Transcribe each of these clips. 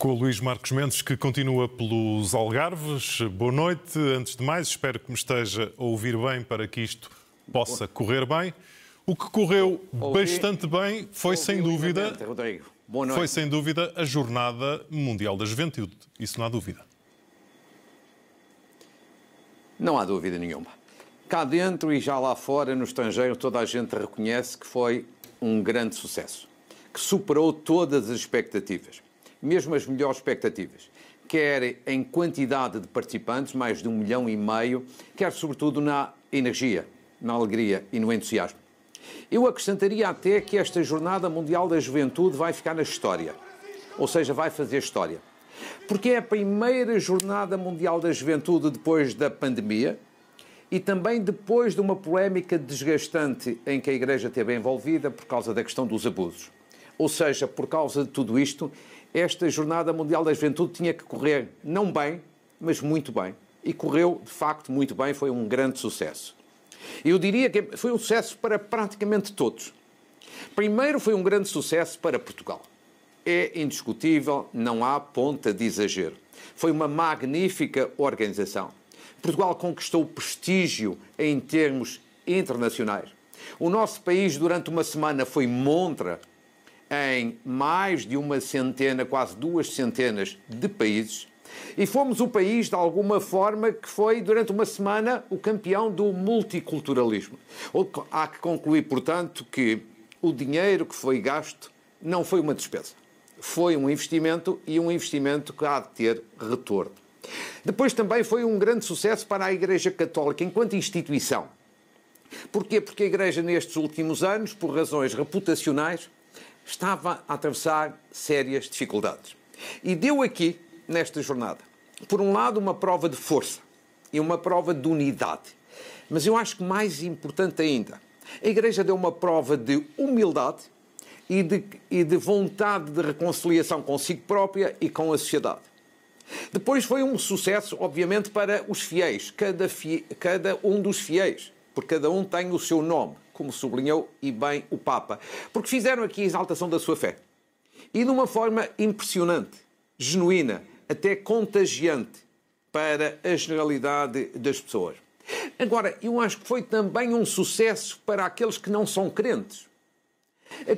com o Luís Marcos Mendes, que continua pelos Algarves. Boa noite. Antes de mais, espero que me esteja a ouvir bem para que isto possa correr bem. O que correu Ouvi. bastante bem foi, Ouvi sem dúvida, Rodrigo. Boa noite. foi sem dúvida a Jornada Mundial da Juventude. Isso não há dúvida. Não há dúvida nenhuma. Cá dentro e já lá fora, no estrangeiro, toda a gente reconhece que foi um grande sucesso, que superou todas as expectativas mesmo as melhores expectativas, quer em quantidade de participantes, mais de um milhão e meio, quer sobretudo na energia, na alegria e no entusiasmo. Eu acrescentaria até que esta Jornada Mundial da Juventude vai ficar na história, ou seja, vai fazer história. Porque é a primeira Jornada Mundial da Juventude depois da pandemia e também depois de uma polémica desgastante em que a Igreja esteve envolvida por causa da questão dos abusos. Ou seja, por causa de tudo isto, esta Jornada Mundial da Juventude tinha que correr não bem, mas muito bem. E correu, de facto, muito bem, foi um grande sucesso. Eu diria que foi um sucesso para praticamente todos. Primeiro, foi um grande sucesso para Portugal. É indiscutível, não há ponta de exagero. Foi uma magnífica organização. Portugal conquistou prestígio em termos internacionais. O nosso país, durante uma semana, foi montra em mais de uma centena, quase duas centenas de países. E fomos o país, de alguma forma, que foi, durante uma semana, o campeão do multiculturalismo. Há que concluir, portanto, que o dinheiro que foi gasto não foi uma despesa. Foi um investimento e um investimento que há de ter retorno. Depois também foi um grande sucesso para a Igreja Católica enquanto instituição. Porquê? Porque a Igreja, nestes últimos anos, por razões reputacionais, estava a atravessar sérias dificuldades. E deu aqui, nesta jornada, por um lado, uma prova de força e uma prova de unidade. Mas eu acho que mais importante ainda, a Igreja deu uma prova de humildade e de, e de vontade de reconciliação consigo própria e com a sociedade. Depois foi um sucesso, obviamente, para os fiéis, cada, fie, cada um dos fiéis, porque cada um tem o seu nome como sublinhou e bem o Papa, porque fizeram aqui a exaltação da sua fé. E de uma forma impressionante, genuína, até contagiante para a generalidade das pessoas. Agora, eu acho que foi também um sucesso para aqueles que não são crentes.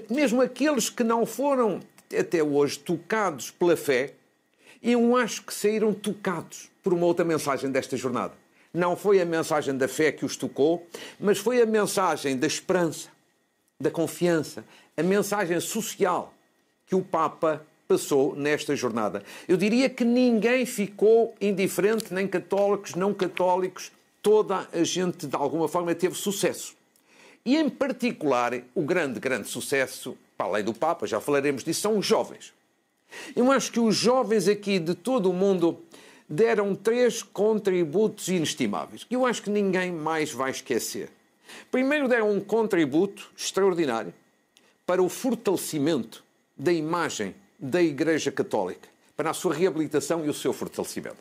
Mesmo aqueles que não foram até hoje tocados pela fé, eu acho que saíram tocados por uma outra mensagem desta jornada. Não foi a mensagem da fé que os tocou, mas foi a mensagem da esperança, da confiança, a mensagem social que o Papa passou nesta jornada. Eu diria que ninguém ficou indiferente, nem católicos, não católicos, toda a gente de alguma forma teve sucesso. E em particular, o grande, grande sucesso, para além do Papa, já falaremos disso, são os jovens. Eu acho que os jovens aqui de todo o mundo deram três contributos inestimáveis, que eu acho que ninguém mais vai esquecer. Primeiro, deram um contributo extraordinário para o fortalecimento da imagem da Igreja Católica, para a sua reabilitação e o seu fortalecimento.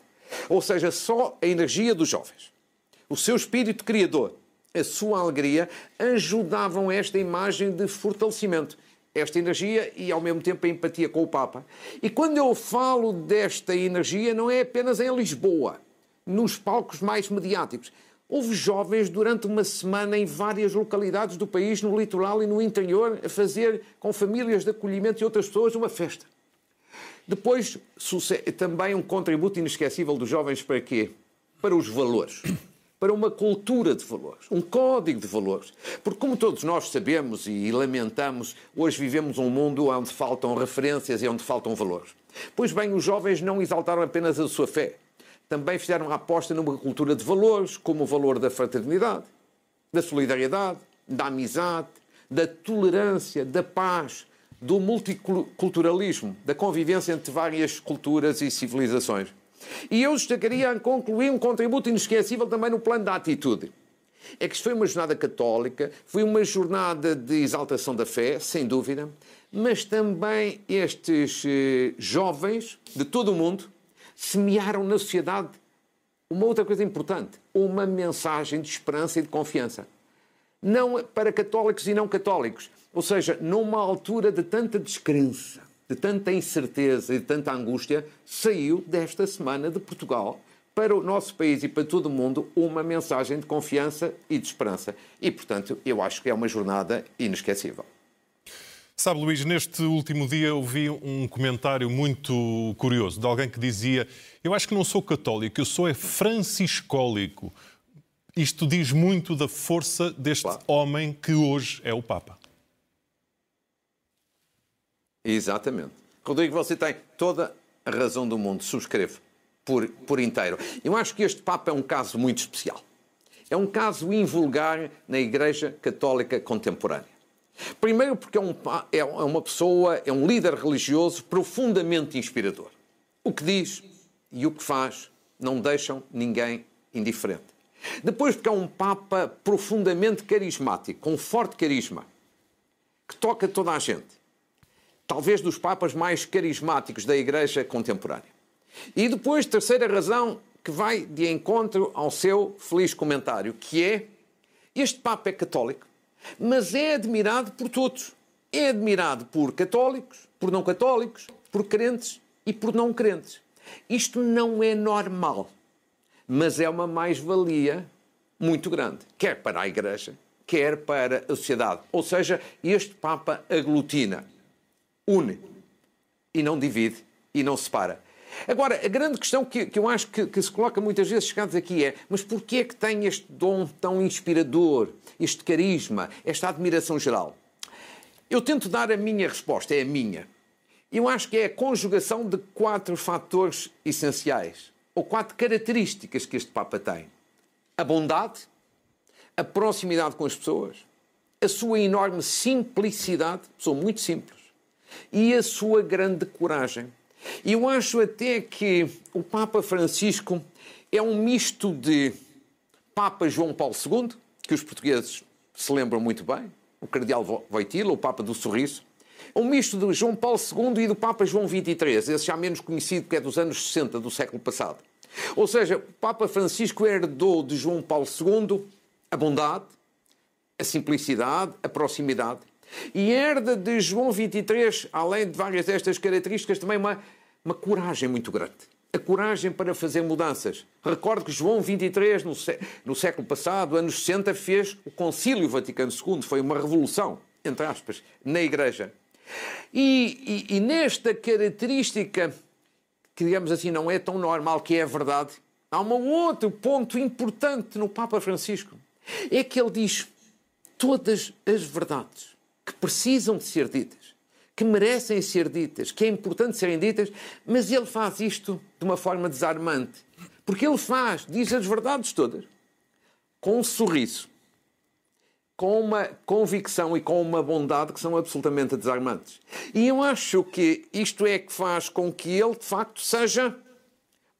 Ou seja, só a energia dos jovens, o seu espírito criador, a sua alegria ajudavam esta imagem de fortalecimento esta energia e ao mesmo tempo a empatia com o Papa. E quando eu falo desta energia, não é apenas em Lisboa, nos palcos mais mediáticos. Houve jovens durante uma semana em várias localidades do país, no litoral e no interior, a fazer com famílias de acolhimento e outras pessoas uma festa. Depois, também um contributo inesquecível dos jovens para quê? Para os valores para uma cultura de valores, um código de valores. Porque, como todos nós sabemos e lamentamos, hoje vivemos um mundo onde faltam referências e onde faltam valores. Pois bem, os jovens não exaltaram apenas a sua fé, também fizeram a aposta numa cultura de valores, como o valor da fraternidade, da solidariedade, da amizade, da tolerância, da paz, do multiculturalismo, da convivência entre várias culturas e civilizações. E eu destacaria a concluir um contributo inesquecível também no plano da atitude. É que isto foi uma jornada católica, foi uma jornada de exaltação da fé, sem dúvida, mas também estes eh, jovens de todo o mundo semearam na sociedade uma outra coisa importante, uma mensagem de esperança e de confiança. Não para católicos e não católicos, ou seja, numa altura de tanta descrença, de tanta incerteza e de tanta angústia, saiu desta semana de Portugal para o nosso país e para todo o mundo uma mensagem de confiança e de esperança. E, portanto, eu acho que é uma jornada inesquecível. Sabe, Luís, neste último dia ouvi um comentário muito curioso de alguém que dizia: Eu acho que não sou católico, eu sou é franciscólico. Isto diz muito da força deste claro. homem que hoje é o Papa. Exatamente. Rodrigo, você tem toda a razão do mundo, subscrevo por, por inteiro. Eu acho que este Papa é um caso muito especial. É um caso invulgar na Igreja Católica Contemporânea. Primeiro, porque é, um, é uma pessoa, é um líder religioso profundamente inspirador. O que diz e o que faz não deixam ninguém indiferente. Depois, porque é um Papa profundamente carismático, com forte carisma, que toca toda a gente. Talvez dos Papas mais carismáticos da Igreja contemporânea. E depois, terceira razão, que vai de encontro ao seu feliz comentário, que é este Papa é católico, mas é admirado por todos. É admirado por católicos, por não católicos, por crentes e por não crentes. Isto não é normal, mas é uma mais-valia muito grande, quer para a Igreja, quer para a sociedade. Ou seja, este Papa aglutina, une e não divide e não separa. Agora, a grande questão que, que eu acho que, que, se coloca muitas vezes chegados aqui é mas porquê é que tem este dom tão inspirador, este carisma, esta admiração geral? Eu tento dar a minha resposta, é a minha. Eu acho que é a conjugação de quatro fatores essenciais, ou quatro características que este Papa tem. A bondade, a proximidade com as pessoas, a sua enorme simplicidade, pessoa muito simples, e a sua grande coragem. Eu acho até que o Papa Francisco é um misto de Papa João Paulo II, que os portugueses se lembram muito bem, o Cardeal Voitila, o Papa do Sorriso, um misto de João Paulo II e do Papa João XXIII, esse já menos conhecido, que é dos anos 60 do século passado. Ou seja, o Papa Francisco herdou de João Paulo II a bondade, a simplicidade, a proximidade e herda de João 23, além de várias destas características, também uma, uma coragem muito grande. A coragem para fazer mudanças. Recordo que João 23, no, no século passado, anos 60, fez o Concílio Vaticano II. Foi uma revolução, entre aspas, na Igreja. E, e, e nesta característica, que digamos assim não é tão normal, que é a verdade, há um outro ponto importante no Papa Francisco. É que ele diz todas as verdades que precisam de ser ditas, que merecem ser ditas, que é importante serem ditas, mas ele faz isto de uma forma desarmante. Porque ele faz, diz as verdades todas, com um sorriso, com uma convicção e com uma bondade que são absolutamente desarmantes. E eu acho que isto é que faz com que ele, de facto, seja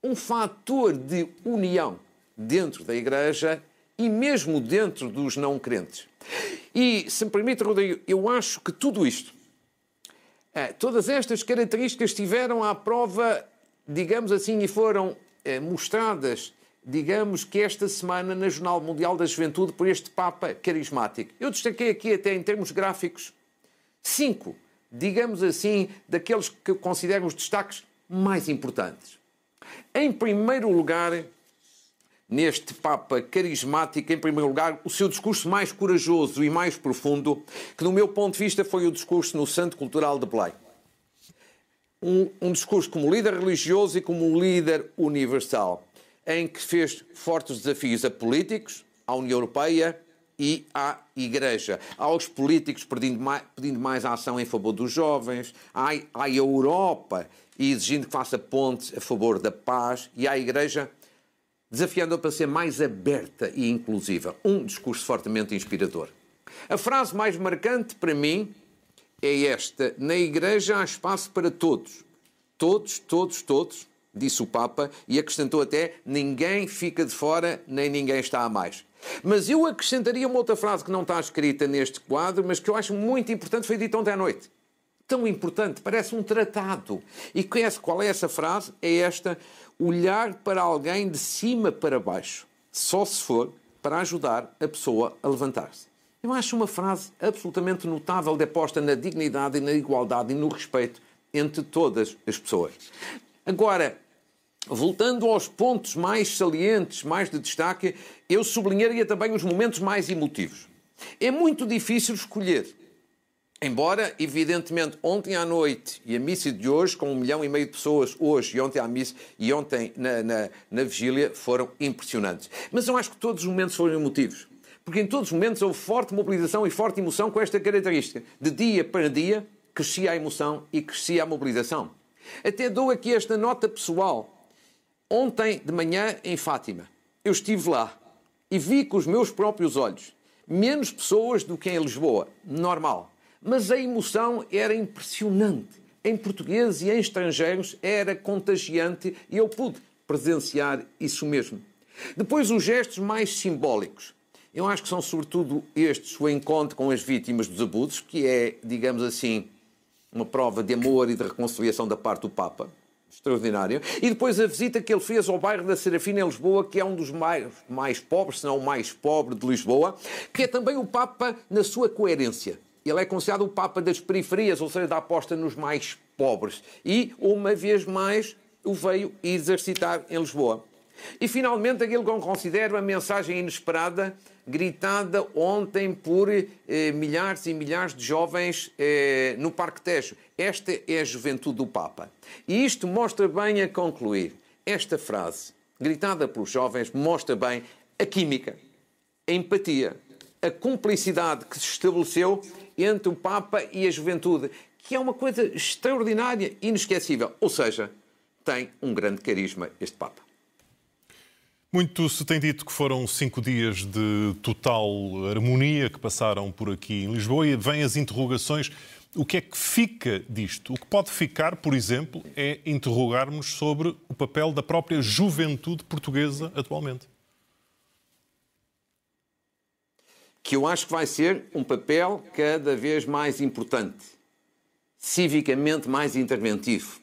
um fator de união dentro da Igreja e mesmo dentro dos não crentes. E, se me permite, Rodrigo, eu acho que tudo isto, eh, todas estas características estiveram à prova, digamos assim, e foram eh, mostradas, digamos que esta semana na Jornal Mundial da Juventude por este Papa carismático. Eu destaquei aqui até em termos gráficos cinco, digamos assim, daqueles que considero os destaques mais importantes. Em primeiro lugar, neste Papa carismático, em primeiro lugar, o seu discurso mais corajoso e mais profundo, que, do meu ponto de vista, foi o discurso no Santo Cultural de Belém. Um, um discurso como líder religioso e como líder universal, em que fez fortes desafios a políticos, à União Europeia e à Igreja, aos políticos pedindo mais, pedindo mais ação em favor dos jovens, à, à Europa exigindo que faça pontes a favor da paz e à Igreja desafiando-a para ser mais aberta e inclusiva. Um discurso fortemente inspirador. A frase mais marcante para mim é esta: Na Igreja há espaço para todos. Todos, todos, todos, disse o Papa, e acrescentou até: ninguém fica de fora, nem ninguém está a mais. Mas eu acrescentaria uma outra frase que não está escrita neste quadro, mas que eu acho muito importante, foi dita ontem à noite. Tão importante, parece um tratado. E conhece qual é essa frase? É esta: olhar para alguém de cima para baixo, só se for para ajudar a pessoa a levantar-se. Eu acho uma frase absolutamente notável de aposta na dignidade e na igualdade e no respeito entre todas as pessoas. Agora, voltando aos pontos mais salientes, mais de destaque, eu sublinharia também os momentos mais emotivos. É muito difícil escolher. Embora, evidentemente, ontem à noite e a missa de hoje, com um milhão e meio de pessoas hoje e ontem à missa e ontem na, na, na vigília, foram impressionantes. Mas eu acho que todos os momentos foram emotivos. Porque em todos os momentos houve forte mobilização e forte emoção com esta característica. De dia para dia, crescia a emoção e crescia a mobilização. Até dou aqui esta nota pessoal. Ontem de manhã, em Fátima, eu estive lá e vi com os meus próprios olhos menos pessoas do que em Lisboa, normal. Mas a emoção era impressionante. Em portugueses e em estrangeiros era contagiante e eu pude presenciar isso mesmo. Depois, os gestos mais simbólicos. Eu acho que são sobretudo estes, o encontro com as vítimas dos abusos, que é, digamos assim, uma prova de amor e de reconciliação da parte do Papa. Extraordinário. E depois a visita que ele fez ao bairro da Serafina em Lisboa, que é um dos mais, mais pobres, se não o mais pobre de Lisboa, que é também o Papa na sua coerência. Ele é considerado o Papa das periferias, ou seja, da aposta nos mais pobres. E, uma vez mais, o veio exercitar em Lisboa. E, finalmente, aquilo que eu considero a mensagem inesperada, gritada ontem por eh, milhares e milhares de jovens eh, no Parque Tejo. Esta é a juventude do Papa. E isto mostra bem a concluir. Esta frase, gritada pelos jovens, mostra bem a química, a empatia, a cumplicidade que se estabeleceu entre o Papa e a juventude, que é uma coisa extraordinária, inesquecível. Ou seja, tem um grande carisma este Papa. Muito se tem dito que foram cinco dias de total harmonia que passaram por aqui em Lisboa e vêm as interrogações. O que é que fica disto? O que pode ficar, por exemplo, é interrogarmos sobre o papel da própria juventude portuguesa atualmente. Que eu acho que vai ser um papel cada vez mais importante, civicamente mais interventivo,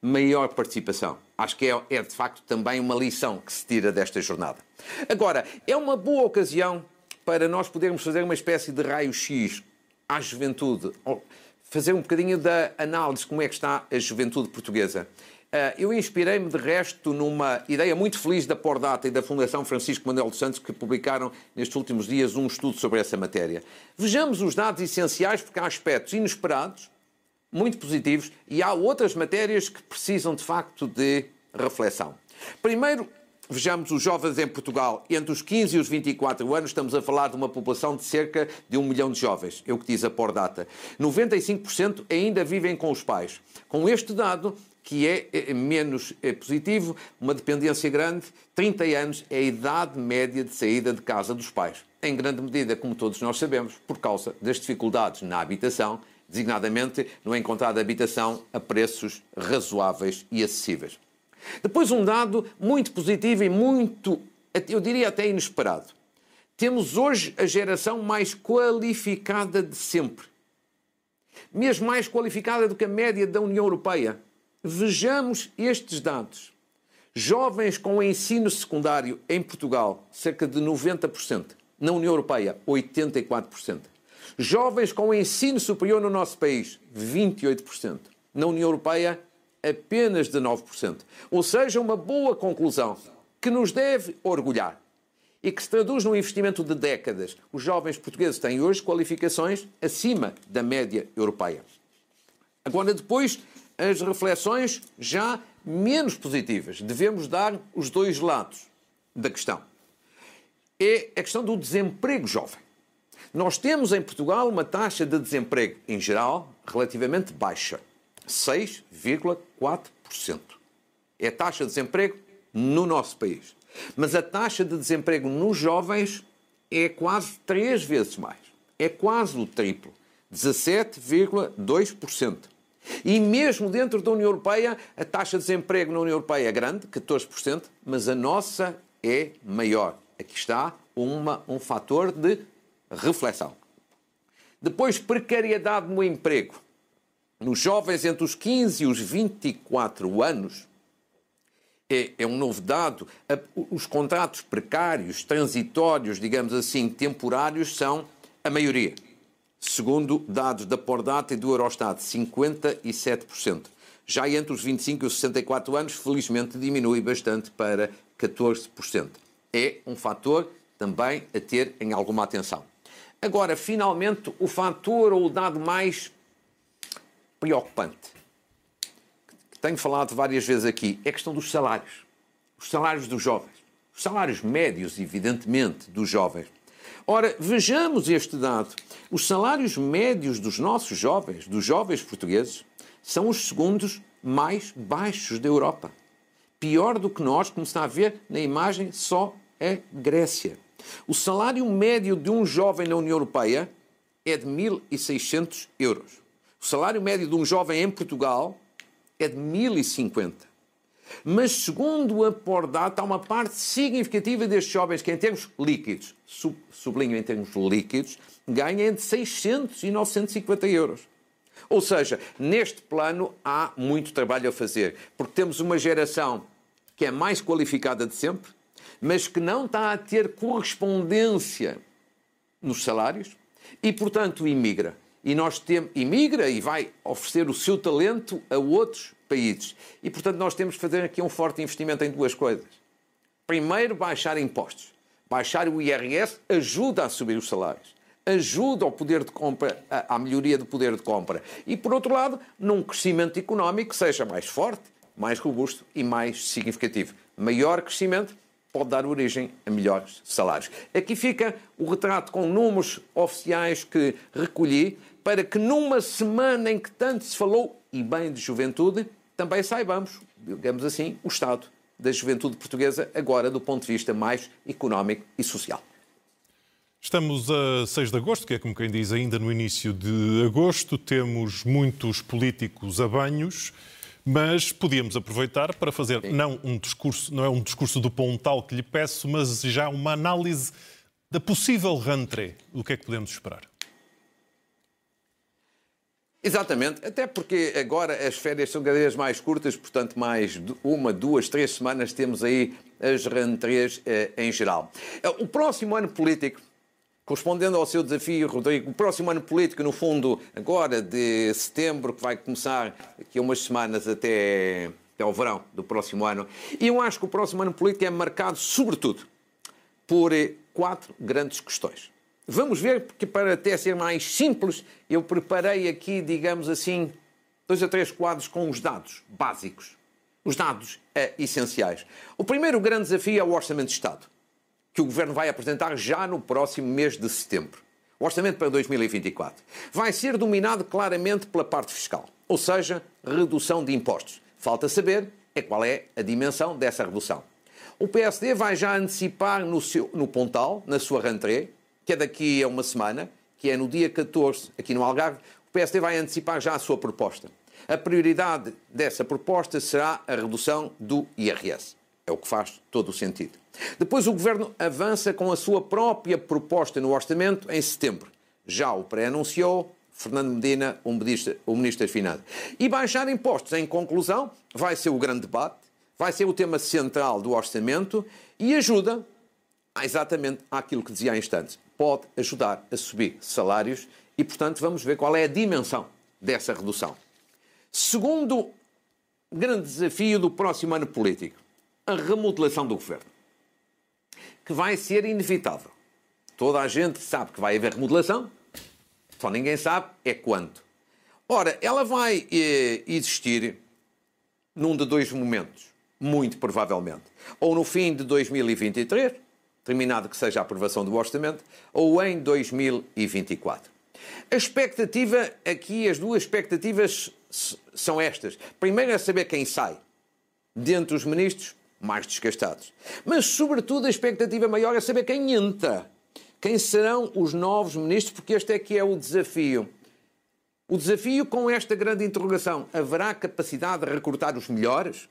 maior participação. Acho que é, é, de facto também uma lição que se tira desta jornada. Agora, é uma boa ocasião para nós podermos fazer uma espécie de raio-x à juventude, fazer um bocadinho da análise como é que está a juventude portuguesa. Ah, eu inspirei-me, de resto, numa ideia muito feliz da Pordata e da Fundação Francisco Manuel dos Santos, que publicaram nestes últimos dias um estudo sobre essa matéria. Vejamos os dados essenciais, porque há aspectos inesperados muito positivos e há outras matérias que precisam de facto de reflexão. Primeiro, vejamos os jovens em Portugal. Entre os 15 e os 24 anos, estamos a falar de uma população de cerca de um milhão de jovens, é o que diz a Pordata. 95% ainda vivem com os pais. Com este dado, que é, é menos é positivo, uma dependência grande, 30 anos é a idade média de saída de casa dos pais. Em grande medida, como todos nós sabemos, por causa das dificuldades na habitação designadamente no encontrar habitação a preços razoáveis e acessíveis. Depois, um dado muito positivo e muito, eu diria até inesperado. Temos hoje a geração mais qualificada de sempre. Mesmo mais qualificada do que a média da União Europeia. Vejamos estes dados. Jovens com ensino secundário em Portugal, cerca de 90%. Na União Europeia, 84%. Jovens com ensino superior no nosso país, 28%. Na União Europeia, apenas 19%. Ou seja, uma boa conclusão que nos deve orgulhar e que se traduz num investimento de décadas. Os jovens portugueses têm hoje qualificações acima da média europeia. Agora, depois, as reflexões já menos positivas. Devemos dar os dois lados da questão. É a questão do desemprego jovem. Nós temos em Portugal uma taxa de desemprego, em geral, relativamente baixa. 6,4%. É a taxa de desemprego no nosso país. Mas a taxa de desemprego nos jovens é quase três vezes mais. É quase o triplo. 17,2%. E mesmo dentro da União Europeia, a taxa de desemprego na União Europeia é grande, 14%, mas a nossa é maior. Aqui está uma, um fator de reflexão. Depois, precariedade no emprego. Nos jovens entre os 15 e os 24 anos, é, é um novo dado, os contratos precários, transitórios, digamos assim, temporários, são a maioria. Segundo dados da Pordata e do Eurostat, 57%. Já entre os 25 e os 64 anos, felizmente diminui bastante para 14%. É um fator também a ter em alguma atenção. Agora, finalmente, o fator ou o dado mais preocupante, que tenho falado várias vezes aqui, é a questão dos salários. Os salários dos jovens. Os salários médios, evidentemente, dos jovens. Ora, vejamos este dado. Os salários médios dos nossos jovens, dos jovens portugueses, são os segundos mais baixos da Europa. Pior do que nós, como está a ver na imagem, só a Grécia. O salário médio de um jovem na União Europeia é de 1.600 euros. O salário médio de um jovem em Portugal é de 1.050. Mas, segundo a Pordata, há uma parte significativa destes jovens que, em termos líquidos, sublinho em termos líquidos, ganham entre 600 e 950 euros. Ou seja, neste plano há muito trabalho a fazer, porque temos uma geração que é mais qualificada de sempre, mas que não está a ter correspondência nos salários e, portanto, imigra. E nós temos, imigra e vai oferecer o seu talento a outros países. E, portanto, nós temos que fazer aqui um forte investimento em duas coisas. Primeiro, baixar impostos. Baixar o IRS ajuda a subir os salários ajuda ao poder de compra, à melhoria do poder de compra. E, por outro lado, num crescimento económico que seja mais forte, mais robusto e mais significativo. Maior crescimento pode dar origem a melhores salários. Aqui fica o retrato com números oficiais que recolhi para que numa semana em que tanto se falou, e bem de juventude, também saibamos, digamos assim, o estado da juventude portuguesa agora do ponto de vista mais económico e social. Estamos a 6 de agosto, que é como quem diz ainda no início de agosto, temos muitos políticos a banhos, mas podíamos aproveitar para fazer Sim. não um discurso, não é um discurso do Pontal que lhe peço, mas já uma análise da possível rentrée. O que é que podemos esperar? Exatamente, até porque agora as férias são cada vez mais curtas, portanto, mais uma, duas, três semanas temos aí as rentrées eh, em geral. O próximo ano político Correspondendo ao seu desafio, Rodrigo, o próximo ano político, no fundo, agora de setembro, que vai começar aqui a umas semanas até, até ao verão do próximo ano, e eu acho que o próximo ano político é marcado, sobretudo, por eh, quatro grandes questões. Vamos ver, porque para até ser mais simples, eu preparei aqui, digamos assim, dois a três quadros com os dados básicos, os dados é, essenciais. O primeiro grande desafio é o Orçamento de Estado que o Governo vai apresentar já no próximo mês de setembro. O orçamento para 2024 vai ser dominado claramente pela parte fiscal, ou seja, redução de impostos. Falta saber é qual é a dimensão dessa redução. O PSD vai já antecipar no, seu, no Pontal, na sua rentrée, que é daqui a uma semana, que é no dia 14, aqui no Algarve, o PSD vai antecipar já a sua proposta. A prioridade dessa proposta será a redução do IRS. É o que faz todo o sentido. Depois o Governo avança com a sua própria proposta no orçamento em setembro. Já o pré-anunciou Fernando Medina, o Ministro, o Ministro das Finanças. E baixar impostos, em conclusão, vai ser o grande debate, vai ser o tema central do orçamento e ajuda exatamente àquilo que dizia há instantes. Pode ajudar a subir salários e, portanto, vamos ver qual é a dimensão dessa redução. Segundo grande desafio do próximo ano político, a remodelação do governo que vai ser inevitável. Toda a gente sabe que vai haver remodelação, só ninguém sabe é quando. Ora, ela vai eh, existir num de dois momentos, muito provavelmente. Ou no fim de 2023, terminado que seja a aprovação do orçamento, ou em 2024. A expectativa aqui, as duas expectativas são estas. Primeiro é saber quem sai. Dentre os ministros, mais desgastados. Mas, sobretudo, a expectativa maior é saber quem entra. Quem serão os novos ministros, porque este é que é o desafio. O desafio com esta grande interrogação: haverá capacidade de recrutar os melhores?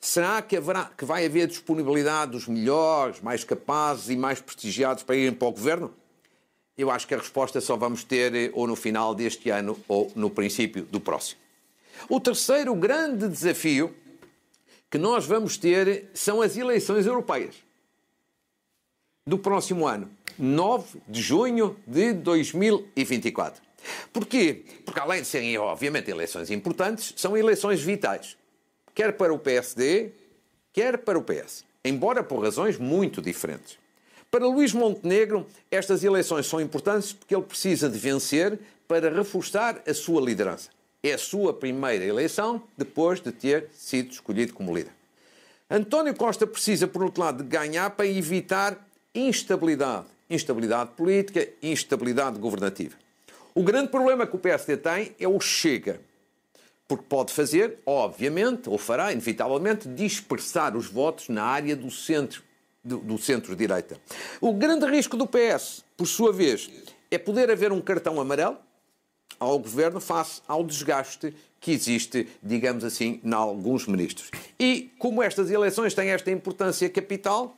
Será que, haverá, que vai haver disponibilidade dos melhores, mais capazes e mais prestigiados para irem para o governo? Eu acho que a resposta só vamos ter eh, ou no final deste ano ou no princípio do próximo. O terceiro grande desafio que nós vamos ter são as eleições europeias. do próximo ano, 9 de junho de 2024. Porquê? Porque além de serem, obviamente, eleições importantes, são eleições vitais. Quer para o PSD, quer para o PS. Embora por razões muito diferentes. Para Luís Montenegro, estas eleições são importantes porque ele precisa de vencer para reforçar a sua liderança. É a sua primeira eleição depois de ter sido escolhido como líder. António Costa precisa, por outro lado, de ganhar para evitar instabilidade. Instabilidade política, instabilidade governativa. O grande problema que o PSD tem é o Chega. Porque pode fazer, obviamente, ou fará, inevitavelmente, dispersar os votos na área do centro do, centro-direita. O grande risco do PS, por sua vez, é poder haver um cartão amarelo ao governo face ao desgaste que existe, digamos assim, em alguns ministros. E como estas eleições têm esta importância capital,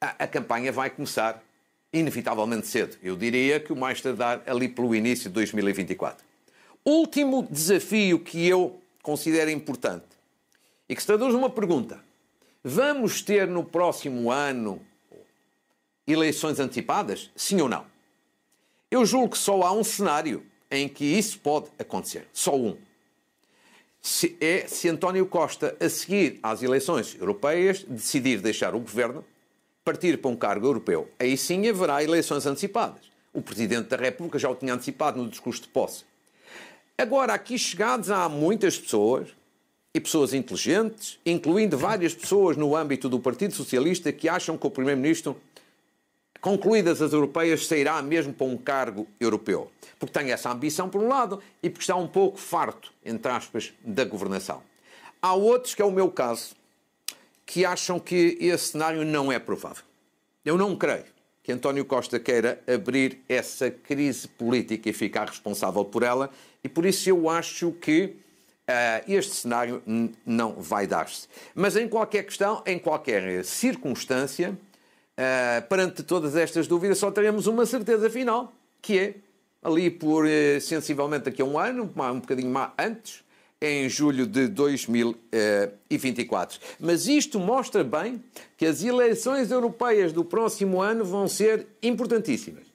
a, a campanha vai começar inevitavelmente cedo. Eu diria que o mais tardar ali pelo início de 2024. Último desafio que eu considero importante e que se traduz numa pergunta. Vamos ter no próximo ano eleições antecipadas? Sim ou não? Eu julgo que só há um cenário em que isso pode acontecer. Só um. Se é se António Costa, a seguir às eleições europeias, decidir deixar o governo, partir para um cargo europeu. Aí sim haverá eleições antecipadas. O Presidente da República já o tinha antecipado no discurso de posse. Agora, aqui chegados, há muitas pessoas, e pessoas inteligentes, incluindo várias pessoas no âmbito do Partido Socialista, que acham que o Primeiro-Ministro concluídas as europeias, sairá mesmo para um cargo europeu. Porque tem essa ambição, por um lado, e porque está um pouco farto, entre aspas, da governação. Há outros, que é o meu caso, que acham que esse cenário não é provável. Eu não creio que António Costa queira abrir essa crise política e ficar responsável por ela, e por isso eu acho que uh, este cenário não vai dar-se. Mas em qualquer questão, em qualquer circunstância, Uh, perante todas estas dúvidas, só teremos uma certeza final, que é ali por uh, sensivelmente daqui a um ano, um bocadinho mais antes, em julho de 2024. Mas isto mostra bem que as eleições europeias do próximo ano vão ser importantíssimas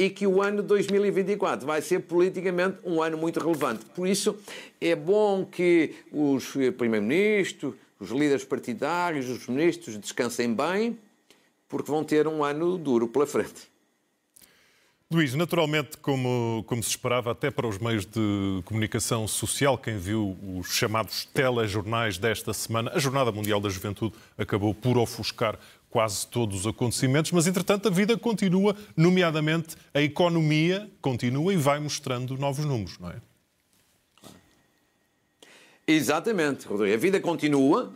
e que o ano 2024 vai ser politicamente um ano muito relevante. Por isso, é bom que os primeiros-ministros, os líderes partidários, os ministros descansem bem porque vão ter um ano duro pela frente. Luís, naturalmente, como, como se esperava, até para os meios de comunicação social, quem viu os chamados telejornais desta semana, a Jornada Mundial da Juventude acabou por ofuscar quase todos os acontecimentos, mas entretanto a vida continua, nomeadamente a economia continua e vai mostrando novos números, não é? Exatamente, Rodrigo. A vida continua.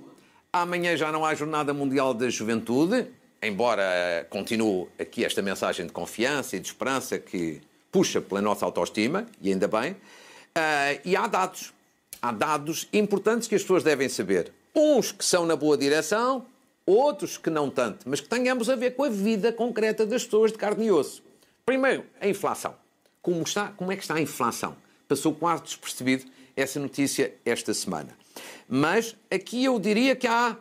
Amanhã já não há Jornada Mundial da Juventude embora continue aqui esta mensagem de confiança e de esperança que puxa pela nossa autoestima, e ainda bem, uh, e há dados. Há dados importantes que as pessoas devem saber. Uns que são na boa direção, outros que não tanto, mas que tenhamos a ver com a vida concreta das pessoas de carne e osso. Primeiro, a inflação. Como, está, como é que está a inflação? Passou quase despercebido essa notícia esta semana. Mas aqui eu diria que há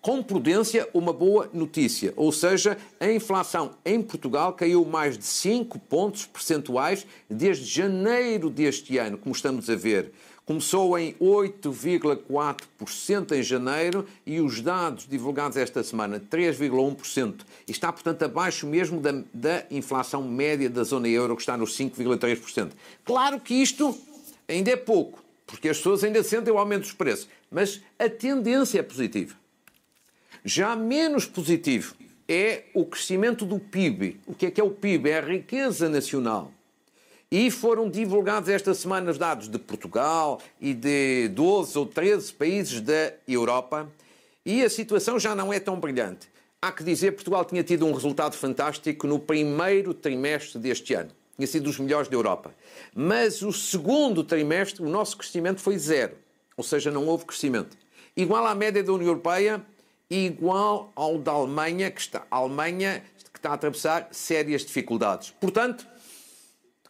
com prudência, uma boa notícia. Ou seja, a inflação em Portugal caiu mais de 5 pontos percentuais desde janeiro deste ano, como estamos a ver. Começou em 8,4% em janeiro e os dados divulgados esta semana, 3,1%. E está, portanto, abaixo mesmo da, da inflação média da zona euro, que está nos 5,3%. Claro que isto ainda é pouco, porque as pessoas ainda sentem o aumento dos preços, mas a tendência é positiva. Já menos positivo é o crescimento do PIB. O que é que é o PIB? É a riqueza nacional. E foram divulgados esta semana os dados de Portugal e de 12 ou 13 países da Europa e a situação já não é tão brilhante. Há que dizer Portugal tinha tido um resultado fantástico no primeiro trimestre deste ano. Tinha sido dos melhores da Europa. Mas o segundo trimestre, o nosso crescimento foi zero. Ou seja, não houve crescimento. Igual à média da União Europeia, igual ao da Alemanha, que está, a Alemanha que está a atravessar sérias dificuldades. Portanto,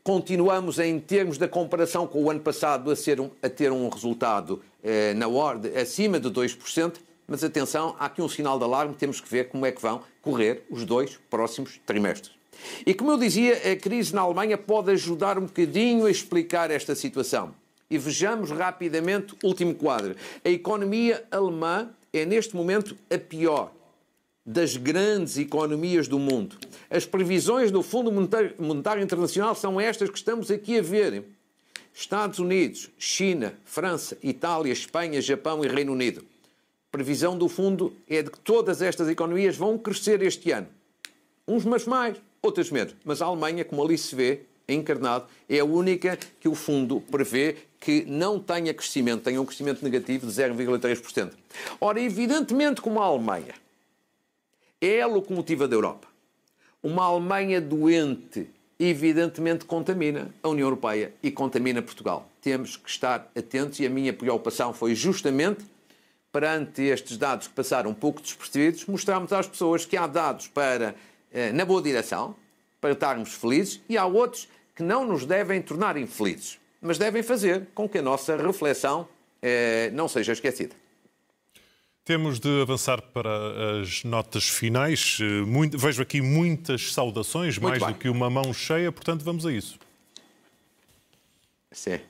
continuamos em termos da comparação com o ano passado a, um, a ter um resultado eh, na ordem acima de 2%, mas atenção, há aqui um sinal de alarme, temos que ver como é que vão correr os dois próximos trimestres. E como eu dizia, a crise na Alemanha pode ajudar um bocadinho a explicar esta situação. E vejamos rapidamente o último quadro. A economia alemã é neste momento a pior das grandes economias do mundo. As previsões do Fundo Monetário Internacional são estas que estamos aqui a ver. Estados Unidos, China, França, Itália, Espanha, Japão e Reino Unido. Previsão do fundo é de que todas estas economias vão crescer este ano. Uns mas mais, outras menos. Mas a Alemanha, como ali se vê, encarnado, é a única que o fundo prevê que não tenha crescimento, tenha um crescimento negativo de 0,3%. Ora, evidentemente, como a Alemanha é a locomotiva da Europa, uma Alemanha doente, evidentemente contamina a União Europeia e contamina Portugal. Temos que estar atentos e a minha preocupação foi justamente perante estes dados que passaram um pouco despercebidos, mostrarmos às pessoas que há dados para eh, na boa direção, para estarmos felizes, e há outros que não nos devem tornar infelizes, mas devem fazer com que a nossa reflexão eh, não seja esquecida. Temos de avançar para as notas finais. Eh, muito, vejo aqui muitas saudações, Muito mais bem. do que uma mão cheia, portanto vamos a isso. Sim.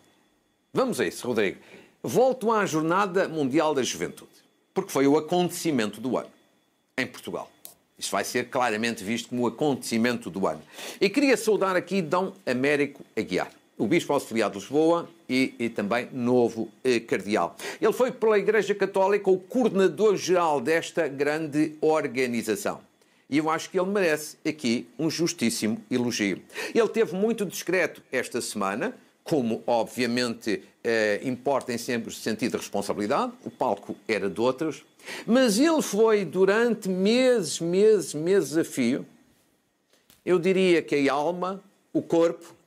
Vamos a isso, Rodrigo. Volto à Jornada Mundial da Juventude, porque foi o acontecimento do ano em Portugal. Isso vai ser claramente visto como o acontecimento do ano. E queria saudar aqui Dom Américo Aguiar, o Bispo Auxiliar de Lisboa e, e também novo eh, cardeal. Ele foi pela Igreja Católica o coordenador-geral desta grande organização. E eu acho que ele merece aqui um justíssimo elogio. Ele teve muito discreto esta semana, como obviamente eh, importa em sempre sentido de responsabilidade, o palco era de outros, mas ele foi durante meses, meses, meses a fio, eu diria que a alma, o corpo,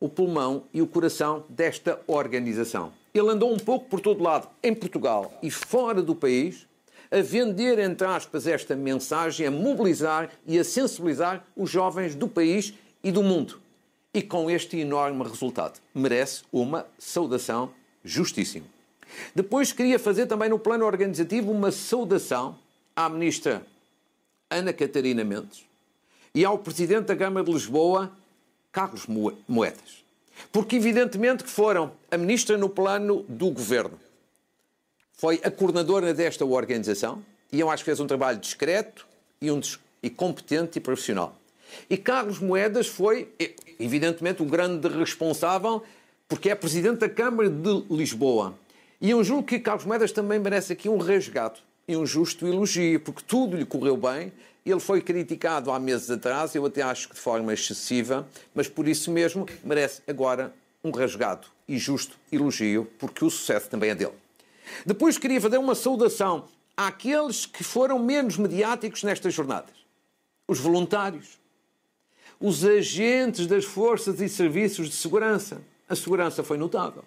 o pulmão e o coração desta organização. Ele andou um pouco por todo lado, em Portugal e fora do país, a vender, entre aspas, esta mensagem, a mobilizar e a sensibilizar os jovens do país e do mundo. E com este enorme resultado, merece uma saudação justíssima. Depois queria fazer também no plano organizativo uma saudação à ministra Ana Catarina Mendes e ao presidente da Câmara de Lisboa, Carlos Moedas. Porque evidentemente que foram a ministra no plano do governo. Foi a coordenadora desta organização e eu acho que fez um trabalho discreto e, um, e competente e profissional. E Carlos Moedas foi, evidentemente, o grande responsável, porque é presidente da Câmara de Lisboa. E eu julgo que Carlos Moedas também merece aqui um resgate e um justo elogio, porque tudo lhe correu bem. Ele foi criticado há meses atrás, eu até acho que de forma excessiva, mas por isso mesmo merece agora um resgate e justo elogio, porque o sucesso também é dele. Depois queria fazer uma saudação àqueles que foram menos mediáticos nestas jornadas. Os voluntários, os agentes das forças e serviços de segurança. A segurança foi notável.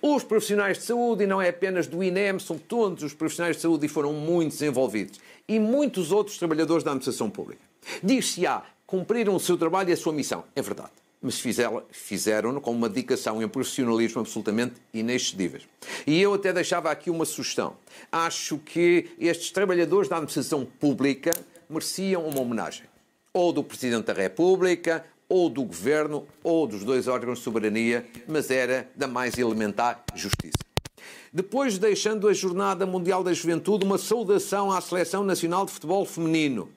Os profissionais de saúde, e não é apenas do INEM, são todos os profissionais de saúde e foram muito desenvolvidos. E muitos outros trabalhadores da administração pública. Diz-se-á, cumpriram o seu trabalho e a sua missão. É verdade. Mas fizeram-no com uma dedicação e um profissionalismo absolutamente inexcedíveis. E eu até deixava aqui uma sugestão. Acho que estes trabalhadores da administração pública mereciam uma homenagem. Ou do Presidente da República, ou do governo ou dos dois órgãos de soberania, mas era da mais elementar justiça. Depois, deixando a Jornada Mundial da Juventude, uma saudação à Seleção Nacional de Futebol Feminino,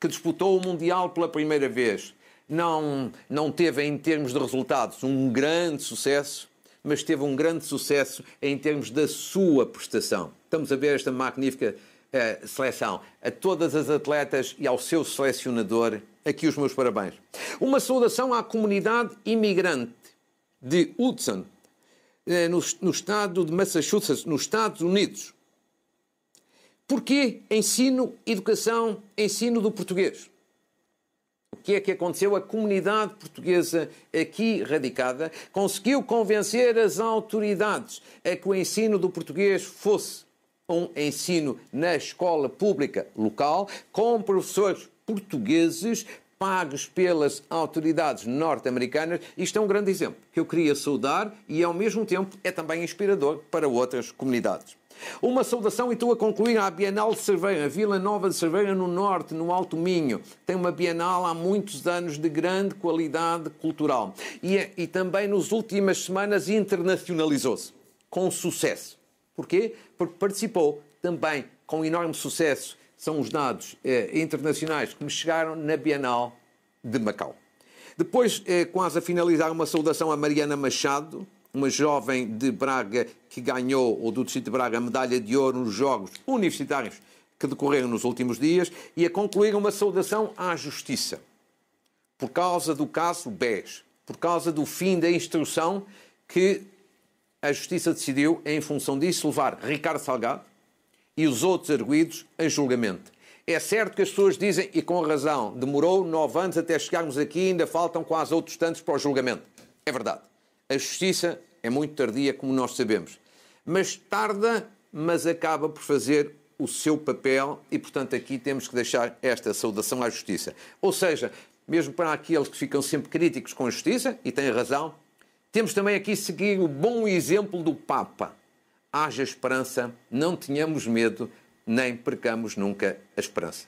que disputou o Mundial pela primeira vez. Não, não teve, em termos de resultados, um grande sucesso, mas teve um grande sucesso em termos da sua prestação. Estamos a ver esta magnífica uh, seleção. A todas as atletas e ao seu selecionador, aqui os meus parabéns. Uma saudação à comunidade imigrante de Hudson, eh, no, no estado de Massachusetts, nos Estados Unidos. Porquê ensino, educação, ensino do português? O que é que aconteceu? A comunidade portuguesa aqui radicada conseguiu convencer as autoridades a que o ensino do português fosse um ensino na escola pública local, com professores portugueses pagos pelas autoridades norte-americanas. Isto é um grande exemplo que eu queria saudar e, ao mesmo tempo, é também inspirador para outras comunidades. Uma saudação, e estou a concluir, à Bienal de Cerveira, Vila Nova de Cerveira, no Norte, no Alto Minho. Tem uma Bienal há muitos anos de grande qualidade cultural. E, e também, nas últimas semanas, internacionalizou-se, com sucesso. Porquê? Porque participou também com enorme sucesso. São os dados eh, internacionais que me chegaram na Bienal de Macau. Depois, eh, quase a finalizar, uma saudação a Mariana Machado, uma jovem de Braga que ganhou, ou do Distrito de Braga, a medalha de ouro nos Jogos Universitários que decorreram nos últimos dias, e a concluir uma saudação à Justiça. Por causa do caso BES, por causa do fim da instrução que a Justiça decidiu, em função disso, levar Ricardo Salgado e os outros arguídos a julgamento. É certo que as pessoas dizem, e com razão, demorou nove anos até chegarmos aqui, ainda faltam quase outros tantos para o julgamento. É verdade. A justiça é muito tardia, como nós sabemos. Mas tarda, mas acaba por fazer o seu papel e, portanto, aqui temos que deixar esta saudação à justiça. Ou seja, mesmo para aqueles que ficam sempre críticos com a justiça, e têm razão, temos também aqui seguir o bom exemplo do Papa. Haja esperança, não tenhamos medo, nem percamos nunca a esperança.